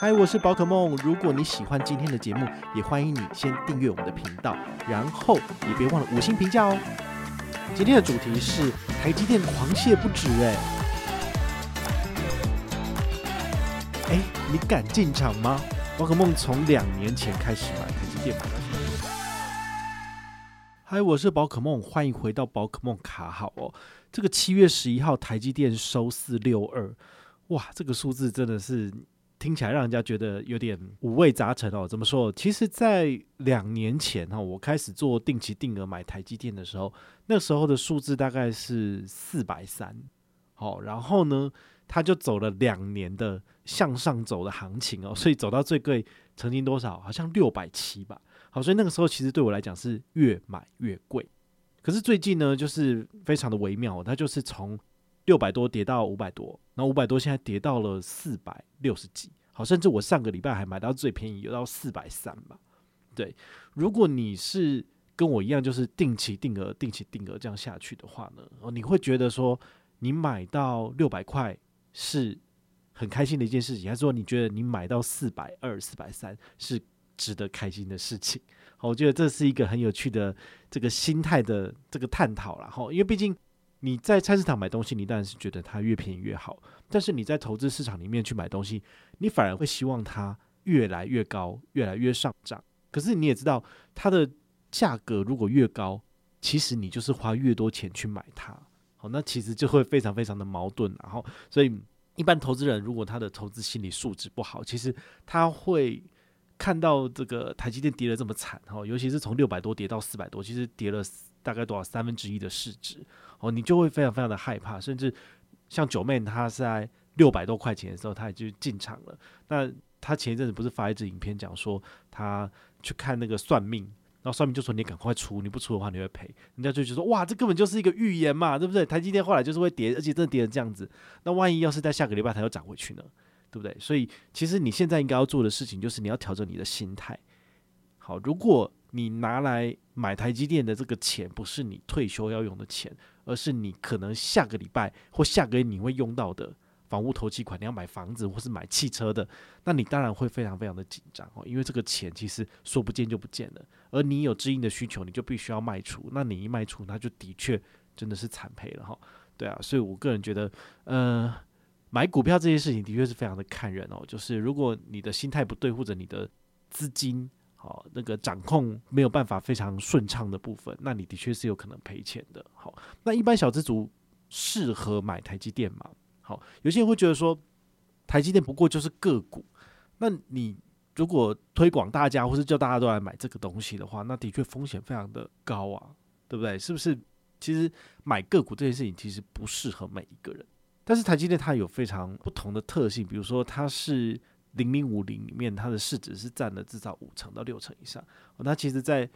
嗨，我是宝可梦。如果你喜欢今天的节目，也欢迎你先订阅我们的频道，然后也别忘了五星评价哦。今天的主题是台积电狂泻不止，哎，哎，你敢进场吗？宝可梦从两年前开始买台积电买到现在。嗨，我是宝可梦，欢迎回到宝可梦卡好哦。这个七月十一号，台积电收四六二，哇，这个数字真的是。听起来让人家觉得有点五味杂陈哦。怎么说？其实，在两年前哈，我开始做定期定额买台积电的时候，那时候的数字大概是四百三，好，然后呢，它就走了两年的向上走的行情哦，所以走到最贵曾经多少？好像六百七吧。好，所以那个时候其实对我来讲是越买越贵。可是最近呢，就是非常的微妙，它就是从六百多跌到五百多，然后五百多现在跌到了四百六十几，好，甚至我上个礼拜还买到最便宜，有到四百三吧。对，如果你是跟我一样，就是定期定额、定期定额这样下去的话呢，哦，你会觉得说你买到六百块是很开心的一件事情，还是说你觉得你买到四百二、四百三是值得开心的事情？好，我觉得这是一个很有趣的这个心态的这个探讨了哈，因为毕竟。你在菜市场买东西，你当然是觉得它越便宜越好。但是你在投资市场里面去买东西，你反而会希望它越来越高，越来越上涨。可是你也知道，它的价格如果越高，其实你就是花越多钱去买它。好，那其实就会非常非常的矛盾。然后，所以一般投资人如果他的投资心理素质不好，其实他会看到这个台积电跌得这么惨，哈，尤其是从六百多跌到四百多，其实跌了大概多少三分之一的市值。哦，你就会非常非常的害怕，甚至像九妹，她在六百多块钱的时候，她也就进场了。那她前一阵子不是发一支影片讲说，她去看那个算命，然后算命就说你赶快出，你不出的话你会赔。人家就觉得说，哇，这根本就是一个预言嘛，对不对？台积电后来就是会跌，而且真的跌成这样子。那万一要是在下个礼拜它又涨回去呢？对不对？所以其实你现在应该要做的事情就是你要调整你的心态。好，如果你拿来买台积电的这个钱不是你退休要用的钱，而是你可能下个礼拜或下个月你会用到的房屋投期款，你要买房子或是买汽车的，那你当然会非常非常的紧张哦，因为这个钱其实说不见就不见了，而你有知音的需求，你就必须要卖出，那你一卖出，那就的确真的是惨赔了哈。对啊，所以我个人觉得，呃，买股票这件事情的确是非常的看人哦，就是如果你的心态不对，或者你的资金。好，那个掌控没有办法非常顺畅的部分，那你的确是有可能赔钱的。好，那一般小资族适合买台积电吗？好，有些人会觉得说，台积电不过就是个股，那你如果推广大家，或是叫大家都来买这个东西的话，那的确风险非常的高啊，对不对？是不是？其实买个股这件事情其实不适合每一个人，但是台积电它有非常不同的特性，比如说它是。零零五零里面，它的市值是占了至少五成到六成以上。那其实，在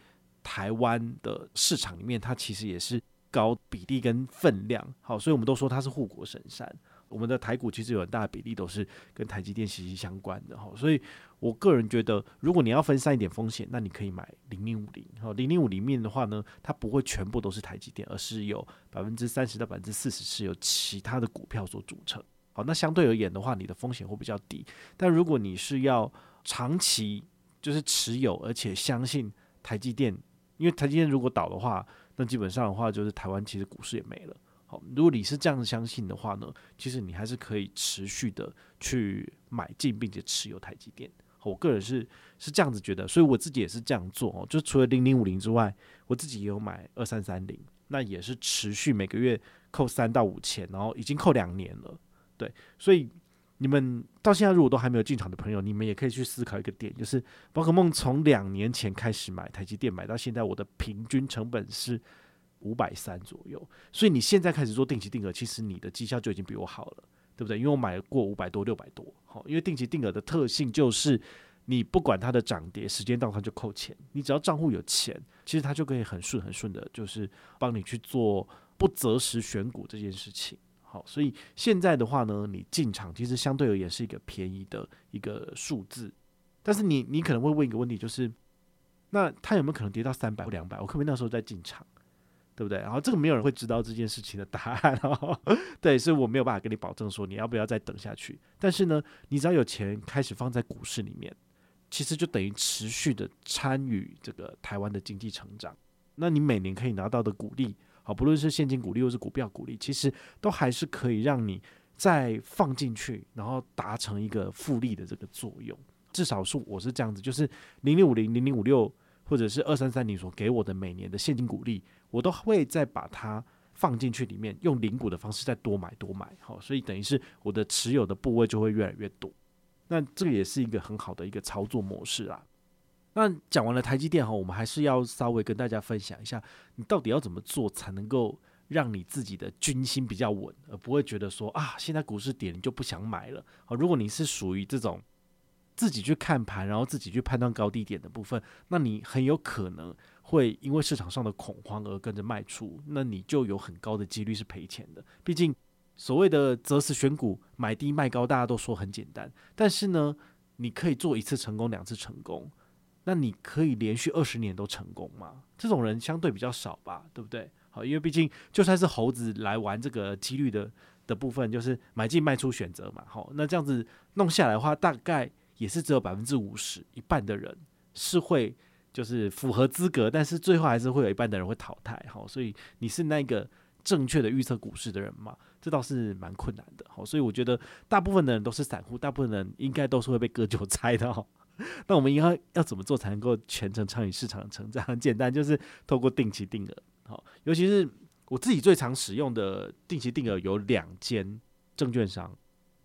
台湾的市场里面，它其实也是高比例跟分量。好，所以我们都说它是护国神山。我们的台股其实有很大的比例都是跟台积电息息相关的。哈，所以我个人觉得，如果你要分散一点风险，那你可以买零零五零。好，零零五里面的话呢，它不会全部都是台积电，而是有百分之三十到百分之四十是由其他的股票所组成。好，那相对而言的话，你的风险会比较低。但如果你是要长期就是持有，而且相信台积电，因为台积电如果倒的话，那基本上的话就是台湾其实股市也没了。好，如果你是这样相信的话呢，其实你还是可以持续的去买进，并且持有台积电。我个人是是这样子觉得，所以我自己也是这样做哦。就除了零零五零之外，我自己也有买二三三零，那也是持续每个月扣三到五千，然后已经扣两年了。对，所以你们到现在如果都还没有进场的朋友，你们也可以去思考一个点，就是宝可梦从两年前开始买台积电，买到现在，我的平均成本是五百三左右。所以你现在开始做定期定额，其实你的绩效就已经比我好了，对不对？因为我买过五百多、六百多，好，因为定期定额的特性就是你不管它的涨跌，时间到它就扣钱，你只要账户有钱，其实它就可以很顺很顺的，就是帮你去做不择时选股这件事情。好，所以现在的话呢，你进场其实相对而言是一个便宜的一个数字，但是你你可能会问一个问题，就是那它有没有可能跌到三百或两百？我可不可以那时候再进场？对不对？然后这个没有人会知道这件事情的答案哦，对，所以我没有办法跟你保证说你要不要再等下去。但是呢，你只要有钱开始放在股市里面，其实就等于持续的参与这个台湾的经济成长。那你每年可以拿到的股利，好，不论是现金股利或是股票股利，其实都还是可以让你再放进去，然后达成一个复利的这个作用。至少是我是这样子，就是零零五零、零零五六，或者是二三三零所给我的每年的现金股利，我都会再把它放进去里面，用零股的方式再多买多买，好，所以等于是我的持有的部位就会越来越多。那这个也是一个很好的一个操作模式啊。那讲完了台积电哈，我们还是要稍微跟大家分享一下，你到底要怎么做才能够让你自己的军心比较稳，而不会觉得说啊，现在股市跌你就不想买了。好，如果你是属于这种。自己去看盘，然后自己去判断高低点的部分，那你很有可能会因为市场上的恐慌而跟着卖出，那你就有很高的几率是赔钱的。毕竟所谓的择时选股，买低卖高，大家都说很简单，但是呢，你可以做一次成功，两次成功，那你可以连续二十年都成功吗？这种人相对比较少吧，对不对？好，因为毕竟就算是猴子来玩这个几率的的部分，就是买进卖出选择嘛。好，那这样子弄下来的话，大概。也是只有百分之五十，一半的人是会就是符合资格，但是最后还是会有一半的人会淘汰。好，所以你是那个正确的预测股市的人吗？这倒是蛮困难的。好，所以我觉得大部分的人都是散户，大部分人应该都是会被割韭菜的。那我们应该要怎么做才能够全程参与市场的成长？很简单，就是透过定期定额。好，尤其是我自己最常使用的定期定额有两间证券商。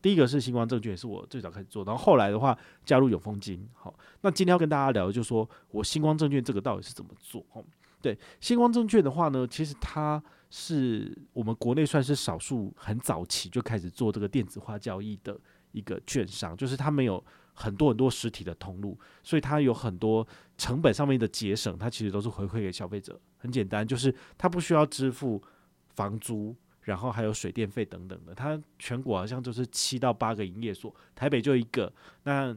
第一个是星光证券，是我最早开始做，然后后来的话加入永丰金。好，那今天要跟大家聊的就是说我星光证券这个到底是怎么做？哦，对，星光证券的话呢，其实它是我们国内算是少数很早期就开始做这个电子化交易的一个券商，就是它没有很多很多实体的通路，所以它有很多成本上面的节省，它其实都是回馈给消费者。很简单，就是它不需要支付房租。然后还有水电费等等的，它全国好像就是七到八个营业所，台北就一个，那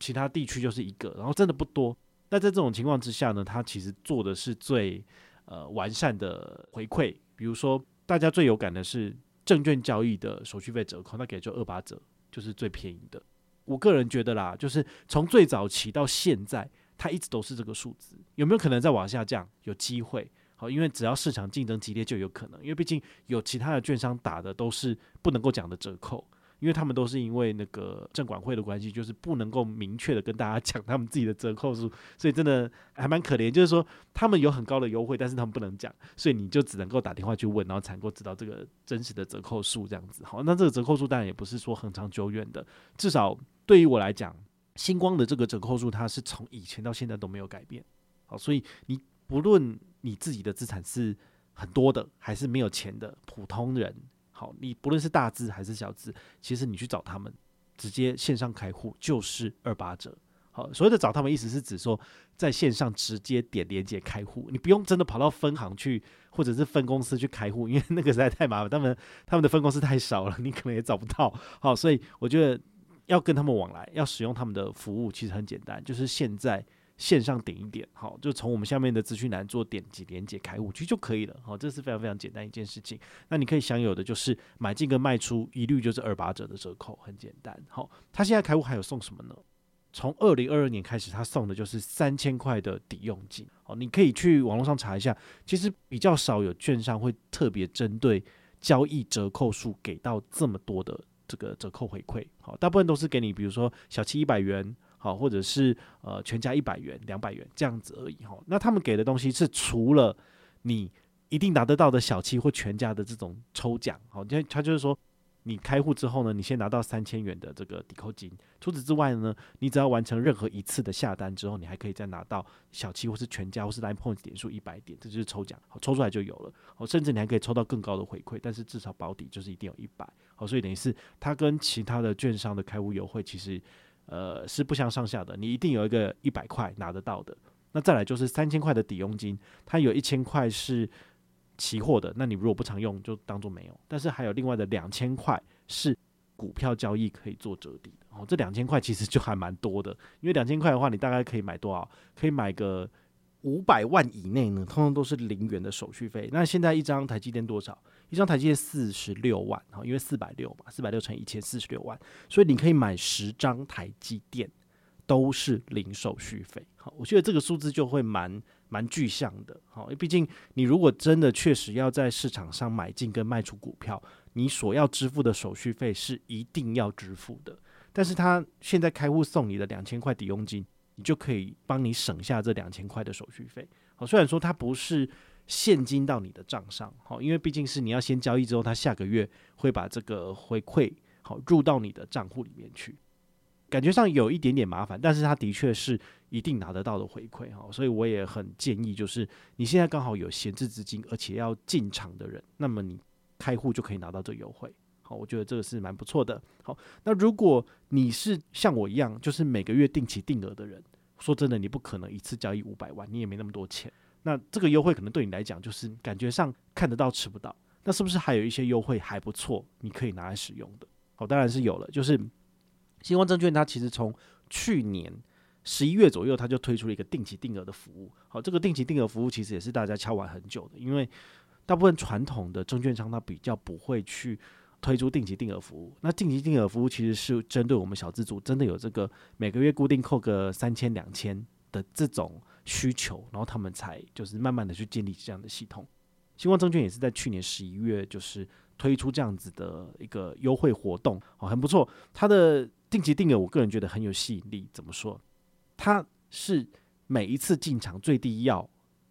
其他地区就是一个，然后真的不多。那在这种情况之下呢，它其实做的是最呃完善的回馈，比如说大家最有感的是证券交易的手续费折扣，那给就二八折，就是最便宜的。我个人觉得啦，就是从最早期到现在，它一直都是这个数字，有没有可能再往下降？有机会。好，因为只要市场竞争激烈，就有可能。因为毕竟有其他的券商打的都是不能够讲的折扣，因为他们都是因为那个证管会的关系，就是不能够明确的跟大家 讲他们自己的折扣数，所以真的还蛮可怜。就是说他们有很高的优惠，但是他们不能讲，所以你就只能够打电话去问，然后才能够知道这个真实的折扣数这样子。好，那这个折扣数当然也不是说很长久远的，至少对于我来讲，星光的这个折扣数它是从以前到现在都没有改变。好，所以你不论。你自己的资产是很多的，还是没有钱的普通人？好，你不论是大资还是小资，其实你去找他们，直接线上开户就是二八折。好，所谓的找他们，意思是指说在线上直接点连接开户，你不用真的跑到分行去，或者是分公司去开户，因为那个实在太麻烦，他们他们的分公司太少了，你可能也找不到。好，所以我觉得要跟他们往来，要使用他们的服务，其实很简单，就是现在。线上点一点，好，就从我们下面的资讯栏做点击连接开户，其实就可以了，好，这是非常非常简单一件事情。那你可以享有的就是买进跟卖出一律就是二八折的折扣，很简单。好，他现在开户还有送什么呢？从二零二二年开始，他送的就是三千块的抵用金。好，你可以去网络上查一下，其实比较少有券商会特别针对交易折扣数给到这么多的这个折扣回馈。好，大部分都是给你，比如说小七一百元。好，或者是呃全家一百元、两百元这样子而已哈。那他们给的东西是除了你一定拿得到的小七或全家的这种抽奖，好，他他就是说你开户之后呢，你先拿到三千元的这个抵扣金。除此之外呢，你只要完成任何一次的下单之后，你还可以再拿到小七或是全家或是 Line Points 点数一百点，这就是抽奖，好，抽出来就有了。好，甚至你还可以抽到更高的回馈，但是至少保底就是一定有一百。好，所以等于是它跟其他的券商的开户优惠其实。呃，是不相上下的。你一定有一个一百块拿得到的，那再来就是三千块的抵佣金，它有一千块是期货的，那你如果不常用，就当做没有。但是还有另外的两千块是股票交易可以做折抵的。哦，这两千块其实就还蛮多的，因为两千块的话，你大概可以买多少？可以买个五百万以内呢，通通都是零元的手续费。那现在一张台积电多少？一张台积电四十六万，哈，因为四百六嘛，四百六乘一千四十六万，所以你可以买十张台积电，都是零手续费。好，我觉得这个数字就会蛮蛮具象的。好，因为毕竟你如果真的确实要在市场上买进跟卖出股票，你所要支付的手续费是一定要支付的。但是他现在开户送你的两千块抵佣金。你就可以帮你省下这两千块的手续费。好，虽然说它不是现金到你的账上，好，因为毕竟是你要先交易之后，他下个月会把这个回馈好入到你的账户里面去，感觉上有一点点麻烦，但是它的确是一定拿得到的回馈哈。所以我也很建议，就是你现在刚好有闲置资金，而且要进场的人，那么你开户就可以拿到这优惠。好我觉得这个是蛮不错的。好，那如果你是像我一样，就是每个月定期定额的人，说真的，你不可能一次交易五百万，你也没那么多钱。那这个优惠可能对你来讲，就是感觉上看得到吃不到。那是不是还有一些优惠还不错，你可以拿来使用的？好，当然是有了。就是新光证券它其实从去年十一月左右，它就推出了一个定期定额的服务。好，这个定期定额服务其实也是大家敲碗很久的，因为大部分传统的证券商它比较不会去。推出定期定额服务，那定期定额服务其实是针对我们小资族，真的有这个每个月固定扣个三千两千的这种需求，然后他们才就是慢慢的去建立这样的系统。新光证券也是在去年十一月就是推出这样子的一个优惠活动，哦，很不错。它的定期定额，我个人觉得很有吸引力。怎么说？它是每一次进场最低要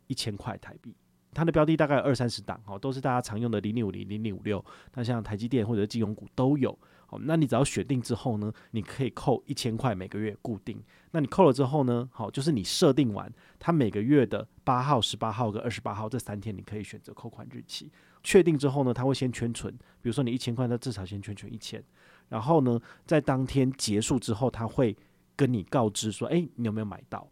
一千块台币。它的标的大概二三十档，哦，都是大家常用的零零五零、零零五六。那像台积电或者金融股都有，哦，那你只要选定之后呢，你可以扣一千块每个月固定。那你扣了之后呢，好，就是你设定完，它每个月的八号、十八号跟二十八号这三天，你可以选择扣款日期。确定之后呢，它会先圈存，比如说你一千块，它至少先圈存一千。然后呢，在当天结束之后，它会跟你告知说，诶，你有没有买到？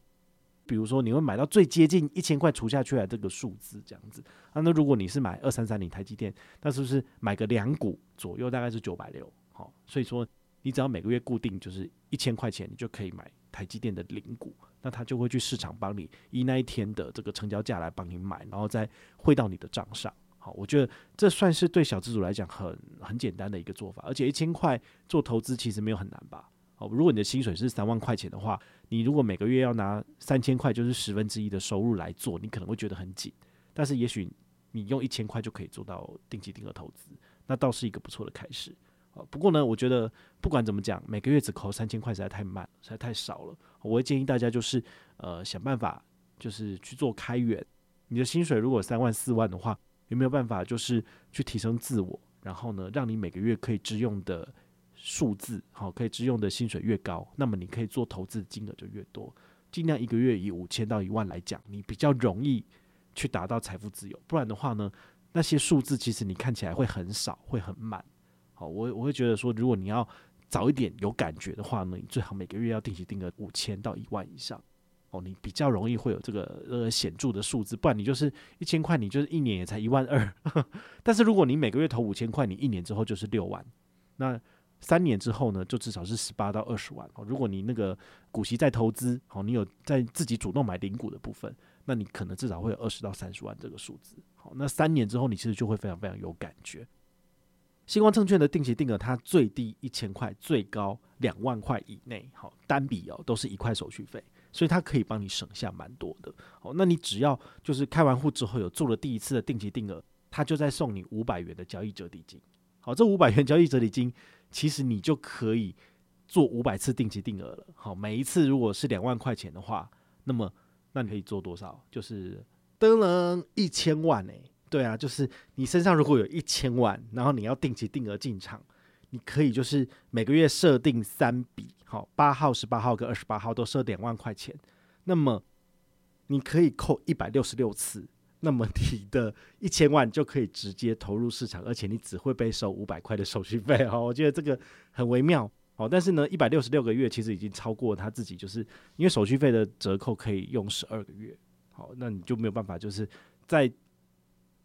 比如说，你会买到最接近一千块除下去的这个数字，这样子啊。那如果你是买二三三零台积电，那是不是买个两股左右，大概是九百六？好，所以说你只要每个月固定就是一千块钱，你就可以买台积电的零股。那他就会去市场帮你以那一天的这个成交价来帮你买，然后再汇到你的账上。好，我觉得这算是对小资主来讲很很简单的一个做法，而且一千块做投资其实没有很难吧？哦，如果你的薪水是三万块钱的话，你如果每个月要拿三千块，就是十分之一的收入来做，你可能会觉得很紧。但是也许你用一千块就可以做到定期定额投资，那倒是一个不错的开始。不过呢，我觉得不管怎么讲，每个月只扣三千块实在太慢，实在太少了。我会建议大家就是呃想办法，就是去做开源。你的薪水如果三万四万的话，有没有办法就是去提升自我，然后呢，让你每个月可以支用的。数字好，可以支用的薪水越高，那么你可以做投资金额就越多。尽量一个月以五千到一万来讲，你比较容易去达到财富自由。不然的话呢，那些数字其实你看起来会很少，会很慢。好，我我会觉得说，如果你要早一点有感觉的话呢，你最好每个月要定期定个五千到一万以上。哦，你比较容易会有这个呃显著的数字。不然你就是一千块，你就是一年也才一万二。但是如果你每个月投五千块，你一年之后就是六万。那三年之后呢，就至少是十八到二十万哦。如果你那个股息再投资，好，你有在自己主动买零股的部分，那你可能至少会有二十到三十万这个数字。好，那三年之后，你其实就会非常非常有感觉。星光证券的定期定额，它最低一千块，最高两万块以内，好，单笔哦都是一块手续费，所以它可以帮你省下蛮多的。好，那你只要就是开完户之后有做了第一次的定期定额，它就再送你五百元的交易折抵金。好，这五百元交易折抵金。其实你就可以做五百次定期定额了。好，每一次如果是两万块钱的话，那么那你可以做多少？就是噔噔一千万诶、对啊，就是你身上如果有一千万，然后你要定期定额进场，你可以就是每个月设定三笔，好，八号、十八号跟二十八号都设两万块钱，那么你可以扣一百六十六次。那么你的一千万就可以直接投入市场，而且你只会被收五百块的手续费哦。我觉得这个很微妙哦。但是呢，一百六十六个月其实已经超过他自己，就是因为手续费的折扣可以用十二个月。好，那你就没有办法就是在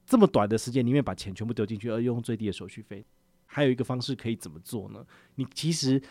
这么短的时间里面把钱全部丢进去，而用最低的手续费。还有一个方式可以怎么做呢？你其实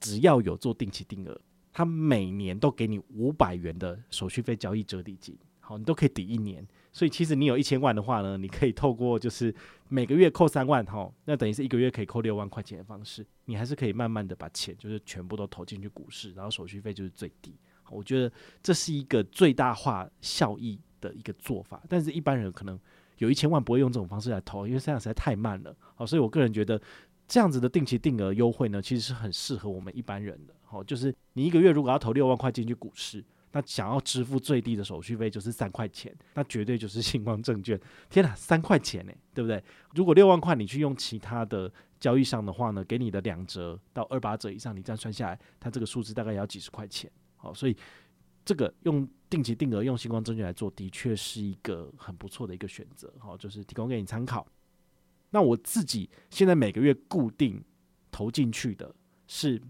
只要有做定期定额。他每年都给你五百元的手续费交易折抵金，好，你都可以抵一年。所以其实你有一千万的话呢，你可以透过就是每个月扣三万哈，那等于是一个月可以扣六万块钱的方式，你还是可以慢慢的把钱就是全部都投进去股市，然后手续费就是最低。我觉得这是一个最大化效益的一个做法，但是一般人可能有一千万不会用这种方式来投，因为这样实在太慢了。好，所以我个人觉得这样子的定期定额优惠呢，其实是很适合我们一般人的。好，就是你一个月如果要投六万块进去股市。那想要支付最低的手续费就是三块钱，那绝对就是星光证券。天哪，三块钱呢，对不对？如果六万块你去用其他的交易商的话呢，给你的两折到二八折以上，你这样算下来，它这个数字大概也要几十块钱。好，所以这个用定期定额用新光证券来做，的确是一个很不错的一个选择。好，就是提供给你参考。那我自己现在每个月固定投进去的是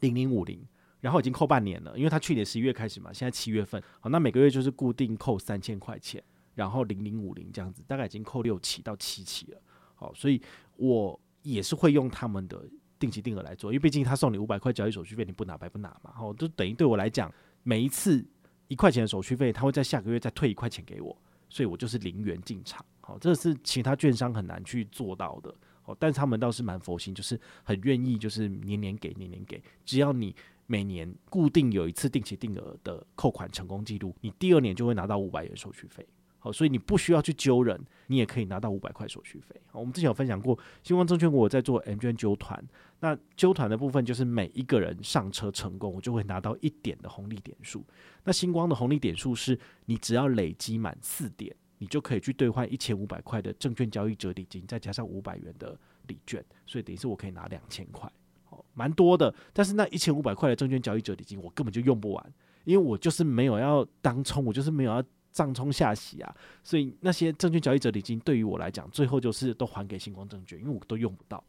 零零五零。然后已经扣半年了，因为他去年十一月开始嘛，现在七月份，好，那每个月就是固定扣三千块钱，然后零零五零这样子，大概已经扣六期到七期了，好，所以我也是会用他们的定期定额来做，因为毕竟他送你五百块交易手续费，你不拿白不拿嘛，好，就等于对我来讲，每一次一块钱的手续费，他会在下个月再退一块钱给我，所以我就是零元进场，好，这是其他券商很难去做到的，好，但是他们倒是蛮佛心，就是很愿意就是年年给年年给，只要你。每年固定有一次定期定额的扣款成功记录，你第二年就会拿到五百元手续费。好，所以你不需要去揪人，你也可以拿到五百块手续费。好，我们之前有分享过，新光证券我在做 M 券揪团，那揪团的部分就是每一个人上车成功，我就会拿到一点的红利点数。那星光的红利点数是你只要累积满四点，你就可以去兑换一千五百块的证券交易折抵金，再加上五百元的礼券，所以等于是我可以拿两千块。好蛮多的，但是那一千五百块的证券交易折抵金，我根本就用不完，因为我就是没有要当冲，我就是没有要上冲下洗啊，所以那些证券交易折抵金对于我来讲，最后就是都还给新光证券，因为我都用不到。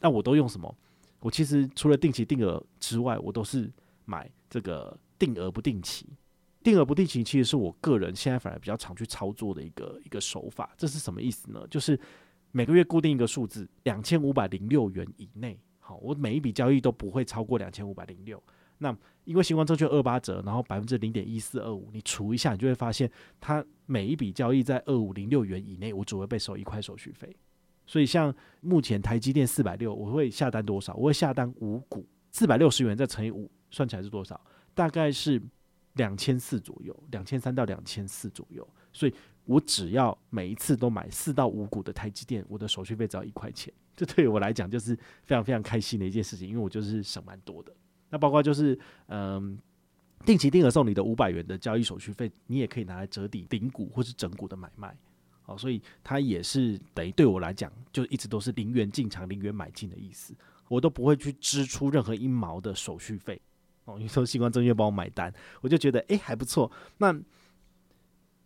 那我都用什么？我其实除了定期定额之外，我都是买这个定额不定期。定额不定期其实是我个人现在反而比较常去操作的一个一个手法。这是什么意思呢？就是每个月固定一个数字，两千五百零六元以内。好，我每一笔交易都不会超过两千五百零六。那因为新光证券二八折，然后百分之零点一四二五，你除一下，你就会发现，它每一笔交易在二五零六元以内，我只会被收一块手续费。所以像目前台积电四百六，我会下单多少？我会下单五股，四百六十元再乘以五，算起来是多少？大概是两千四左右，两千三到两千四左右。所以我只要每一次都买四到五股的台积电，我的手续费只要一块钱。这对于我来讲就是非常非常开心的一件事情，因为我就是省蛮多的。那包括就是嗯，定期定额送你的五百元的交易手续费，你也可以拿来折抵顶股或是整股的买卖。好，所以它也是等于对我来讲，就一直都是零元进场、零元买进的意思，我都不会去支出任何一毛的手续费。哦，你说新光证券帮我买单，我就觉得诶还不错。那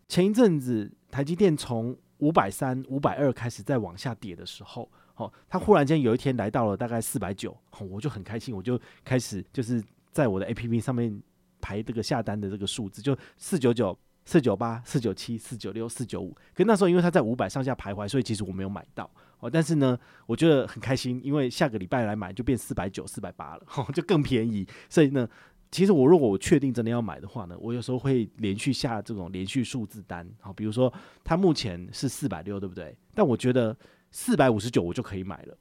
前一阵子台积电从五百三、五百二开始在往下跌的时候。哦，他忽然间有一天来到了大概四百九，我就很开心，我就开始就是在我的 APP 上面排这个下单的这个数字，就四九九、四九八、四九七、四九六、四九五。可那时候因为他在五百上下徘徊，所以其实我没有买到。哦，但是呢，我觉得很开心，因为下个礼拜来买就变四百九、四百八了，就更便宜。所以呢，其实我如果我确定真的要买的话呢，我有时候会连续下这种连续数字单。好，比如说它目前是四百六，对不对？但我觉得。四百五十九我就可以买了，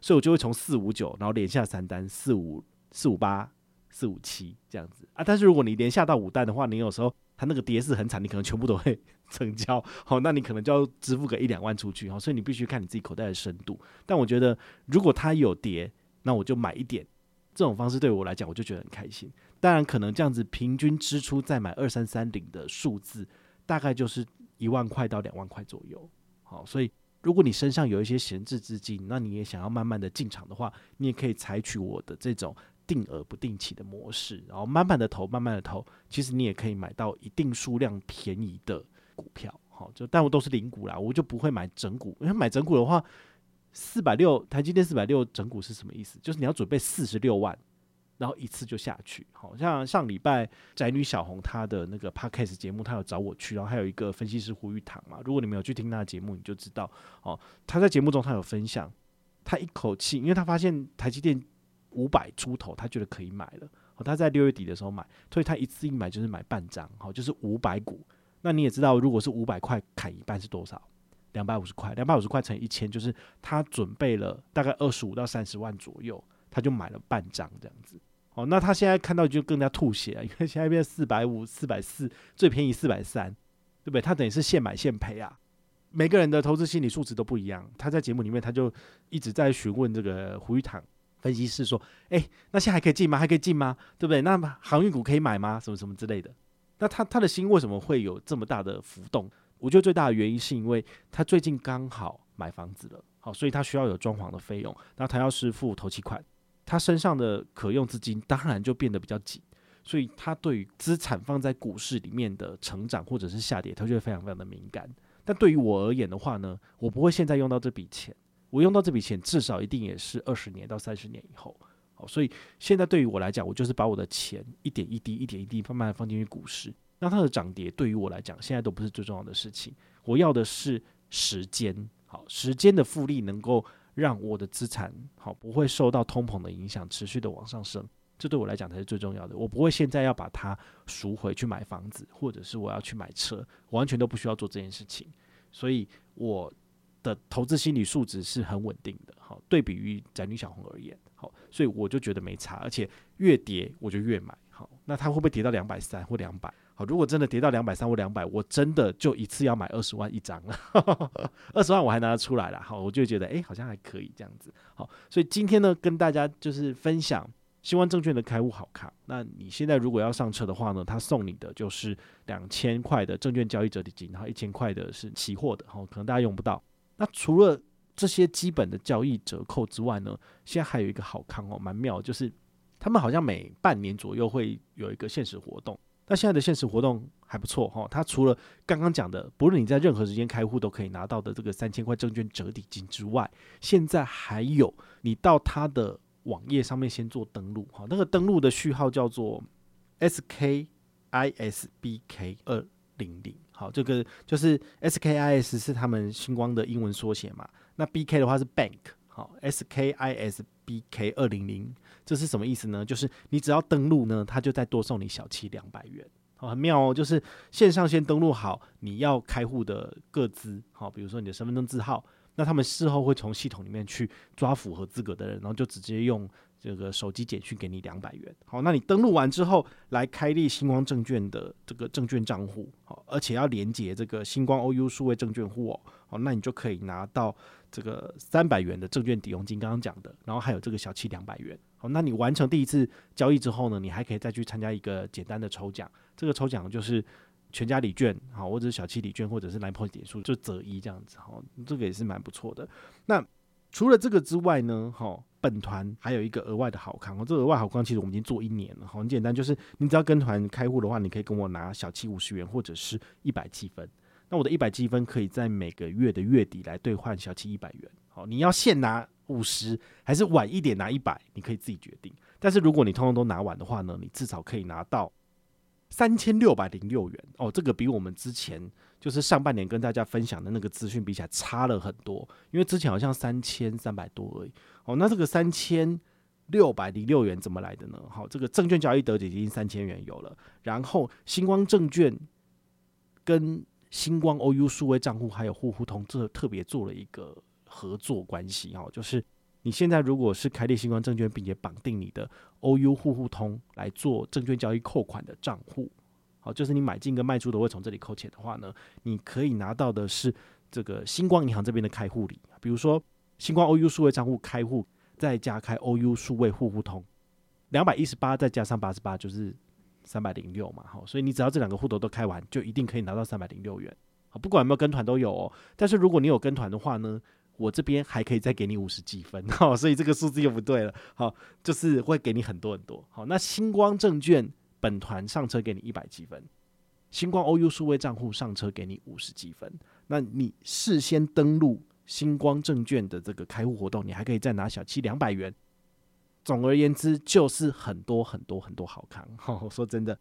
所以我就会从四五九，然后连下三单，四五四五八四五七这样子啊。但是如果你连下到五单的话，你有时候它那个跌势很惨，你可能全部都会成交，好，那你可能就要支付个一两万出去，好，所以你必须看你自己口袋的深度。但我觉得如果它有跌，那我就买一点，这种方式对我来讲，我就觉得很开心。当然，可能这样子平均支出再买二三三零的数字，大概就是一万块到两万块左右，好，所以。如果你身上有一些闲置资金，那你也想要慢慢的进场的话，你也可以采取我的这种定额不定期的模式，然后慢慢的投，慢慢的投，其实你也可以买到一定数量便宜的股票，好，就但我都是零股啦，我就不会买整股，因为买整股的话，四百六台积电四百六整股是什么意思？就是你要准备四十六万。然后一次就下去，好像上礼拜宅女小红她的那个 podcast 节目，她有找我去，然后还有一个分析师胡玉堂嘛。如果你没有去听他的节目，你就知道哦。他在节目中他有分享，他一口气，因为他发现台积电五百出头，他觉得可以买了，哦他在六月底的时候买，所以他一次一买就是买半张，好，就是五百股。那你也知道，如果是五百块砍一半是多少？两百五十块，两百五十块乘一千，就是他准备了大概二十五到三十万左右，他就买了半张这样子。哦，那他现在看到就更加吐血了，因为现在变四百五、四百四，最便宜四百三，对不对？他等于是现买现赔啊。每个人的投资心理素质都不一样。他在节目里面他就一直在询问这个胡玉堂分析师说：“诶，那现在还可以进吗？还可以进吗？对不对？那航运股可以买吗？什么什么之类的。”那他他的心为什么会有这么大的浮动？我觉得最大的原因是因为他最近刚好买房子了，好，所以他需要有装潢的费用，那他要支付头期款。他身上的可用资金当然就变得比较紧，所以他对于资产放在股市里面的成长或者是下跌，他就会非常非常的敏感。但对于我而言的话呢，我不会现在用到这笔钱，我用到这笔钱至少一定也是二十年到三十年以后。好，所以现在对于我来讲，我就是把我的钱一点一滴、一点一滴慢慢放进去股市，那它的涨跌对于我来讲，现在都不是最重要的事情。我要的是时间，好，时间的复利能够。让我的资产好不会受到通膨的影响，持续的往上升，这对我来讲才是最重要的。我不会现在要把它赎回去买房子，或者是我要去买车，完全都不需要做这件事情。所以我的投资心理素质是很稳定的。好，对比于宅女小红而言，好，所以我就觉得没差，而且越跌我就越买。好，那它会不会跌到两百三或两百？好，如果真的跌到两百三或两百，我真的就一次要买二十万一张了。二十万我还拿得出来了，好，我就觉得哎、好像还可以这样子。好，所以今天呢，跟大家就是分享新光证券的开户好康。那你现在如果要上车的话呢，他送你的就是两千块的证券交易折抵金，然后一千块的是期货的，好，可能大家用不到。那除了这些基本的交易折扣之外呢，现在还有一个好康哦，蛮妙，就是他们好像每半年左右会有一个限时活动。那现在的限时活动还不错哈，它除了刚刚讲的，不论你在任何时间开户都可以拿到的这个三千块证券折抵金之外，现在还有你到它的网页上面先做登录哈，那个登录的序号叫做 SKISBK 二零零，好，这个就是 SKIS 是他们星光的英文缩写嘛，那 BK 的话是 Bank，好，SKISBK 二零零。这是什么意思呢？就是你只要登录呢，他就再多送你小七两百元，好，很妙哦。就是线上先登录好你要开户的个资，好，比如说你的身份证字号，那他们事后会从系统里面去抓符合资格的人，然后就直接用这个手机简讯给你两百元。好，那你登录完之后来开立星光证券的这个证券账户，好，而且要连接这个星光 OU 数位证券户哦，好，那你就可以拿到这个三百元的证券抵用金，刚刚讲的，然后还有这个小七两百元。好那你完成第一次交易之后呢，你还可以再去参加一个简单的抽奖。这个抽奖就是全家礼券，好，或者是小七礼券，或者是 Line Point 点数，就择一这样子。好，这个也是蛮不错的。那除了这个之外呢，哈，本团还有一个额外的好康。哦这额外好康其实我们已经做一年了，很简单，就是你只要跟团开户的话，你可以跟我拿小七五十元或者是一百积分。那我的一百积分可以在每个月的月底来兑换小七一百元。好，你要现拿。五十还是晚一点拿一百，你可以自己决定。但是如果你通通都拿完的话呢，你至少可以拿到三千六百零六元哦。这个比我们之前就是上半年跟大家分享的那个资讯比起来差了很多，因为之前好像三千三百多而已。哦，那这个三千六百零六元怎么来的呢？好，这个证券交易得已经三千元有了，然后星光证券跟星光 OU 数位账户还有户户通，这特别做了一个。合作关系哈，就是你现在如果是开立星光证券，并且绑定你的 OU 户户通来做证券交易扣款的账户，好，就是你买进跟卖出都会从这里扣钱的话呢，你可以拿到的是这个星光银行这边的开户礼，比如说星光 OU 数位账户开户，再加开 OU 数位户户通，两百一十八再加上八十八就是三百零六嘛，好，所以你只要这两个户头都开完，就一定可以拿到三百零六元，好，不管有没有跟团都有哦，但是如果你有跟团的话呢，我这边还可以再给你五十积分，好，所以这个数字又不对了，好，就是会给你很多很多，好，那星光证券本团上车给你一百积分，星光 OU 数位账户上车给你五十积分，那你事先登录星光证券的这个开户活动，你还可以再拿小七两百元，总而言之就是很多很多很多好康，好，说真的，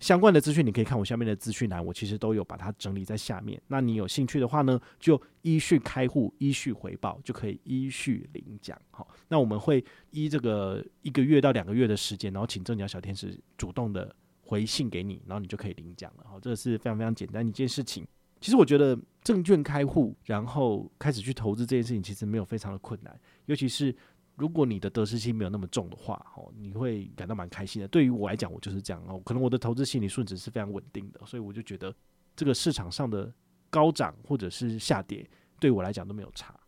相关的资讯你可以看我下面的资讯栏，我其实都有把它整理在下面。那你有兴趣的话呢，就依序开户、依序回报，就可以依序领奖。好，那我们会依这个一个月到两个月的时间，然后请赠奖小天使主动的回信给你，然后你就可以领奖了。好，这个是非常非常简单一件事情。其实我觉得证券开户，然后开始去投资这件事情，其实没有非常的困难，尤其是。如果你的得失心没有那么重的话，哦，你会感到蛮开心的。对于我来讲，我就是这样哦。可能我的投资心理素质是非常稳定的，所以我就觉得这个市场上的高涨或者是下跌，对我来讲都没有差。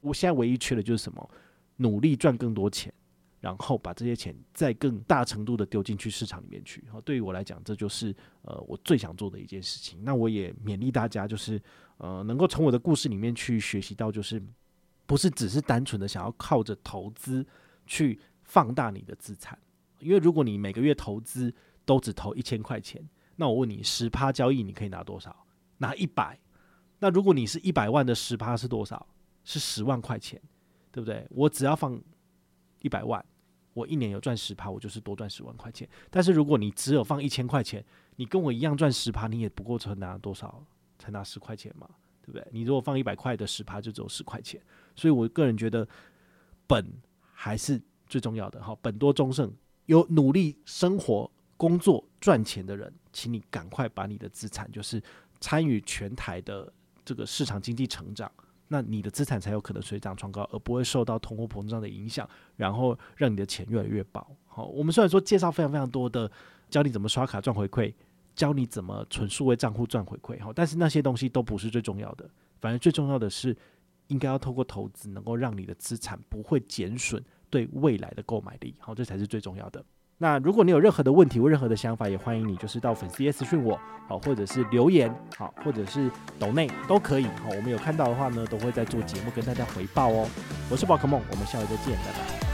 我现在唯一缺的就是什么？努力赚更多钱，然后把这些钱再更大程度的丢进去市场里面去。哦，对于我来讲，这就是呃我最想做的一件事情。那我也勉励大家，就是呃能够从我的故事里面去学习到，就是。不是只是单纯的想要靠着投资去放大你的资产，因为如果你每个月投资都只投一千块钱，那我问你，十趴交易你可以拿多少？拿一百。那如果你是一百万的十趴是多少？是十万块钱，对不对？我只要放一百万，我一年有赚十趴，我就是多赚十万块钱。但是如果你只有放一千块钱，你跟我一样赚十趴，你也不过才拿多少？才拿十块钱嘛。对不对？你如果放一百块的十趴，就只有十块钱。所以我个人觉得，本还是最重要的。好，本多终胜，有努力生活、工作、赚钱的人，请你赶快把你的资产，就是参与全台的这个市场经济成长，那你的资产才有可能水涨船高，而不会受到通货膨胀的影响，然后让你的钱越来越薄。好，我们虽然说介绍非常非常多的，教你怎么刷卡赚回馈。教你怎么存数位账户赚回馈哈，但是那些东西都不是最重要的，反正最重要的是应该要透过投资，能够让你的资产不会减损对未来的购买力，好，这才是最重要的。那如果你有任何的问题或任何的想法，也欢迎你就是到粉丝页私讯我，好，或者是留言，好，或者是抖内都可以，好，我们有看到的话呢，都会在做节目跟大家回报哦。我是宝可梦，我们下回再见，拜拜。